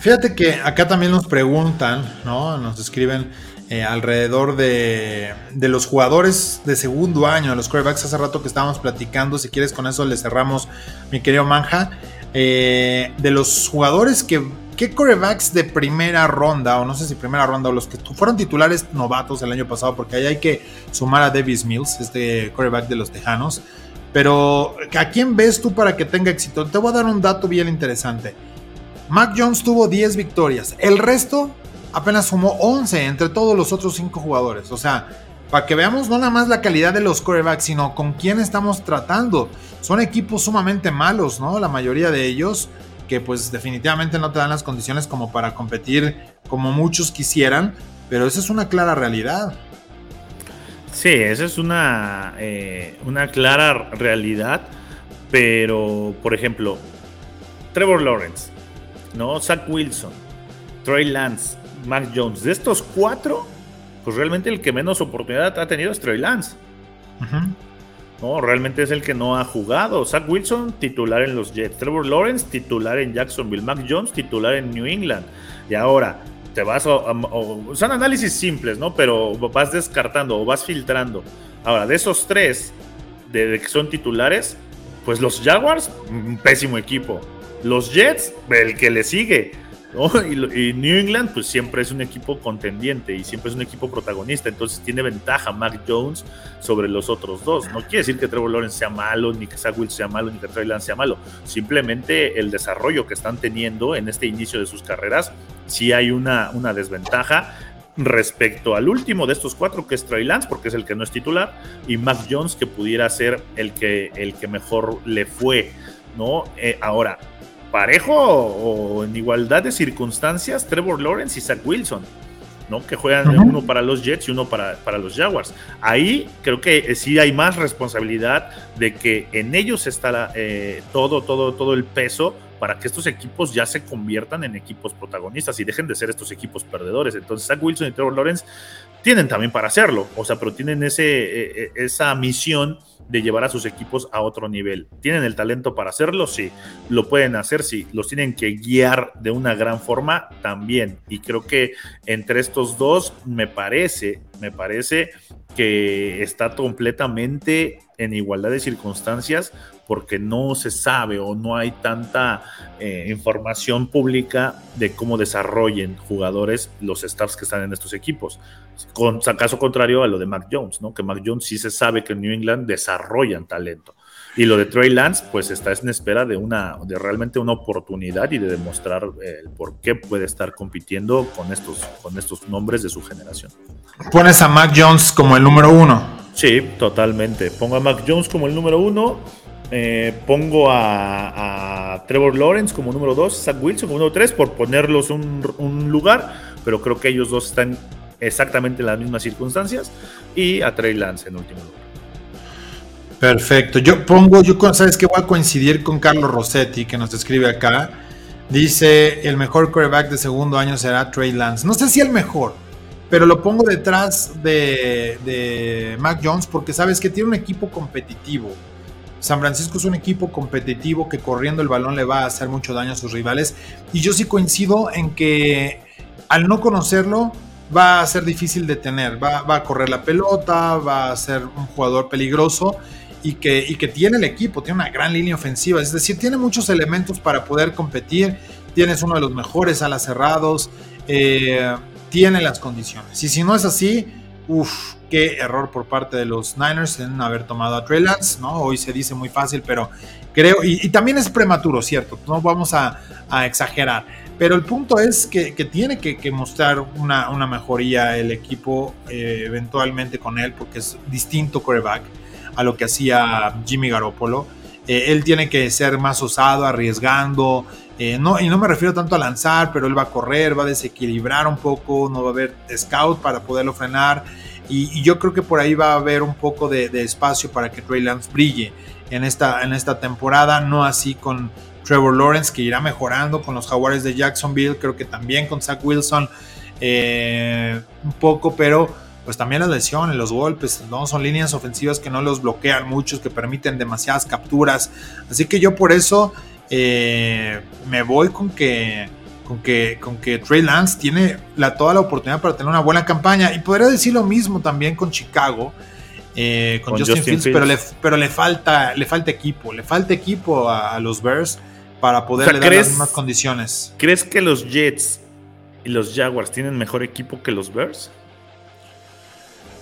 Fíjate que acá también nos preguntan, ¿no? Nos escriben eh, alrededor de, los jugadores de segundo año, los quarterbacks hace rato que estábamos platicando, si quieres con eso le cerramos, mi querido Manja, eh, de los jugadores que, ¿qué quarterbacks de primera ronda, o no sé si primera ronda, o los que fueron titulares novatos el año pasado, porque ahí hay que sumar a Davis Mills, este quarterback de los Tejanos, pero ¿a quién ves tú para que tenga éxito? Te voy a dar un dato bien interesante. Mac Jones tuvo 10 victorias. El resto apenas sumó 11 entre todos los otros 5 jugadores. O sea, para que veamos no nada más la calidad de los quarterbacks, sino con quién estamos tratando. Son equipos sumamente malos, ¿no? La mayoría de ellos que pues definitivamente no te dan las condiciones como para competir como muchos quisieran, pero esa es una clara realidad. Sí, esa es una, eh, una clara realidad, pero por ejemplo, Trevor Lawrence, ¿no? Zach Wilson, Trey Lance, Mac Jones. De estos cuatro, pues realmente el que menos oportunidad ha tenido es Trey Lance. No, realmente es el que no ha jugado. Zach Wilson, titular en los Jets. Trevor Lawrence, titular en Jacksonville. Mac Jones, titular en New England. Y ahora, te vas a, son análisis simples, ¿no? Pero vas descartando o vas filtrando. Ahora, de esos tres, de que son titulares, pues los Jaguars, un pésimo equipo. Los Jets, el que le sigue. Y, New England, pues siempre es un equipo contendiente y siempre es un equipo protagonista. Entonces tiene ventaja Mac Jones sobre los otros dos. No quiere decir que Trevor Lawrence sea malo, ni que Zach Wilson sea malo, ni que Trey Lance sea malo. Simplemente el desarrollo que están teniendo en este inicio de sus carreras, sí hay una, una desventaja respecto al último de estos cuatro, que es Trey Lance, porque es el que no es titular, y Mac Jones, que pudiera ser el que, el que mejor le fue. ¿no? Eh, ahora, parejo o en igualdad de circunstancias Trevor Lawrence y Zach Wilson, ¿no? Que juegan uno para los Jets y uno para, para, los Jaguars. Ahí creo que eh, sí hay más responsabilidad de que en ellos está eh, todo, todo, todo el peso para que estos equipos ya se conviertan en equipos protagonistas y dejen de ser estos equipos perdedores. Entonces, Zach Wilson y Trevor Lawrence tienen también para hacerlo, o sea, pero tienen ese, e, e, esa misión de llevar a sus equipos a otro nivel. ¿Tienen el talento para hacerlo? Sí. ¿Lo pueden hacer? Sí. ¿Los tienen que guiar de una gran forma? También. Y creo que entre estos dos me parece, me parece que está completamente en igualdad de circunstancias porque no se sabe o no hay tanta eh, información pública de cómo desarrollen jugadores los staffs que están en estos equipos. Con caso contrario a lo de Mac Jones, ¿no? Que Mac Jones sí se sabe que en New England desarrollan talento. Y lo de Trey Lance, pues está en espera de una, de realmente una oportunidad y de demostrar eh, el por qué puede estar compitiendo con estos, con estos nombres de su generación. Pones a Mac Jones como el número uno. Sí, totalmente. Pongo a Mac Jones como el número uno eh, pongo a, Trevor Lawrence como número 2, Zach Wilson como número 3, por ponerlos un, un lugar, pero creo que ellos dos están exactamente en las mismas circunstancias, y a Trey Lance en último lugar. Perfecto, yo pongo, yo sabes que voy a coincidir con Carlos Rossetti, que nos escribe acá, dice, el mejor quarterback de segundo año será Trey Lance, no sé si el mejor, pero lo pongo detrás de, de Mac Jones porque sabes que tiene un equipo competitivo. San Francisco es un equipo competitivo que corriendo el balón le va a hacer mucho daño a sus rivales. Y yo sí coincido en que al no conocerlo va a ser difícil de tener. Va, a correr la pelota, va a ser un jugador peligroso y que, y que tiene el equipo, tiene una gran línea ofensiva. Es decir, tiene muchos elementos para poder competir. Tienes uno de los mejores alas cerrados. Eh, tiene las condiciones. Y si no es así, uff, qué error por parte de los Niners en haber tomado a Trey Lance, ¿no? Hoy se dice muy fácil, pero creo, y, también es prematuro, ¿cierto? No vamos a, exagerar. Pero el punto es que, tiene que, mostrar una, mejoría el equipo eh, eventualmente con él, porque es distinto quarterback a lo que hacía Jimmy Garoppolo. Eh, él tiene que ser más osado, arriesgando. Eh, no, y no me refiero tanto a lanzar, pero él va a correr, va a desequilibrar un poco, no va a haber scout para poderlo frenar. Y, yo creo que por ahí va a haber un poco de, espacio para que Trey Lance brille en esta, en esta temporada, no así con Trevor Lawrence, que irá mejorando con los Jaguares de Jacksonville, creo que también con Zach Wilson eh, un poco, pero pues también las lesiones, los golpes, ¿no? Son líneas ofensivas que no los bloquean muchos, que permiten demasiadas capturas. Así que yo por eso eh, me voy con que con que, con que Trey Lance tiene la, toda la oportunidad para tener una buena campaña. Y podría decir lo mismo también con Chicago, eh, con, Justin, Fields, Pero, le, pero le, falta, le falta equipo, le falta equipo a, los Bears para poder dar las mismas condiciones. ¿Crees que los Jets y los Jaguars tienen mejor equipo que los Bears?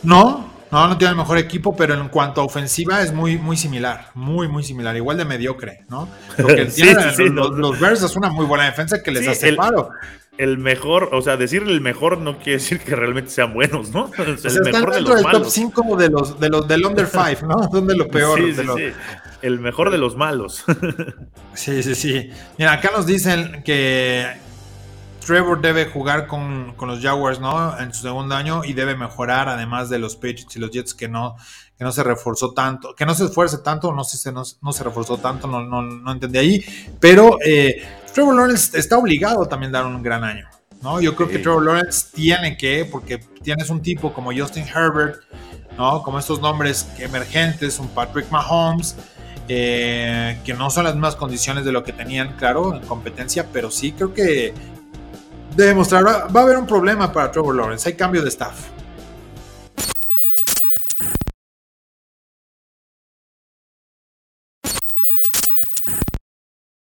No, no, no tiene el mejor equipo, pero en cuanto a ofensiva es muy, muy similar, muy, muy similar, igual de mediocre, ¿no? Porque los, Bears es una muy buena defensa que les hace paro. El mejor, o sea, decir el mejor no quiere decir que realmente sean buenos, ¿no? el mejor de los del top 5 de los, de los del under 5, ¿no? Son de lo peor. El mejor de los malos. sí, sí, sí. Mira, acá nos dicen que Trevor debe jugar con, los Jaguars, ¿no? En su segundo año y debe mejorar, además de los Patriots y los Jets, que no, que no se reforzó tanto, que no se esfuerce tanto, no sé si no, no se reforzó tanto, no, no, entendí ahí. Pero eh, Trevor Lawrence está obligado también a dar un gran año, ¿no? Yo creo que Trevor Lawrence tiene que, porque tienes un tipo como Justin Herbert, ¿no? Como estos nombres emergentes, un Patrick Mahomes. Eh, que no son las mismas condiciones de lo que tenían, claro, en competencia, pero sí creo que de demostrar, va, a haber un problema para Trevor Lawrence, hay cambio de staff.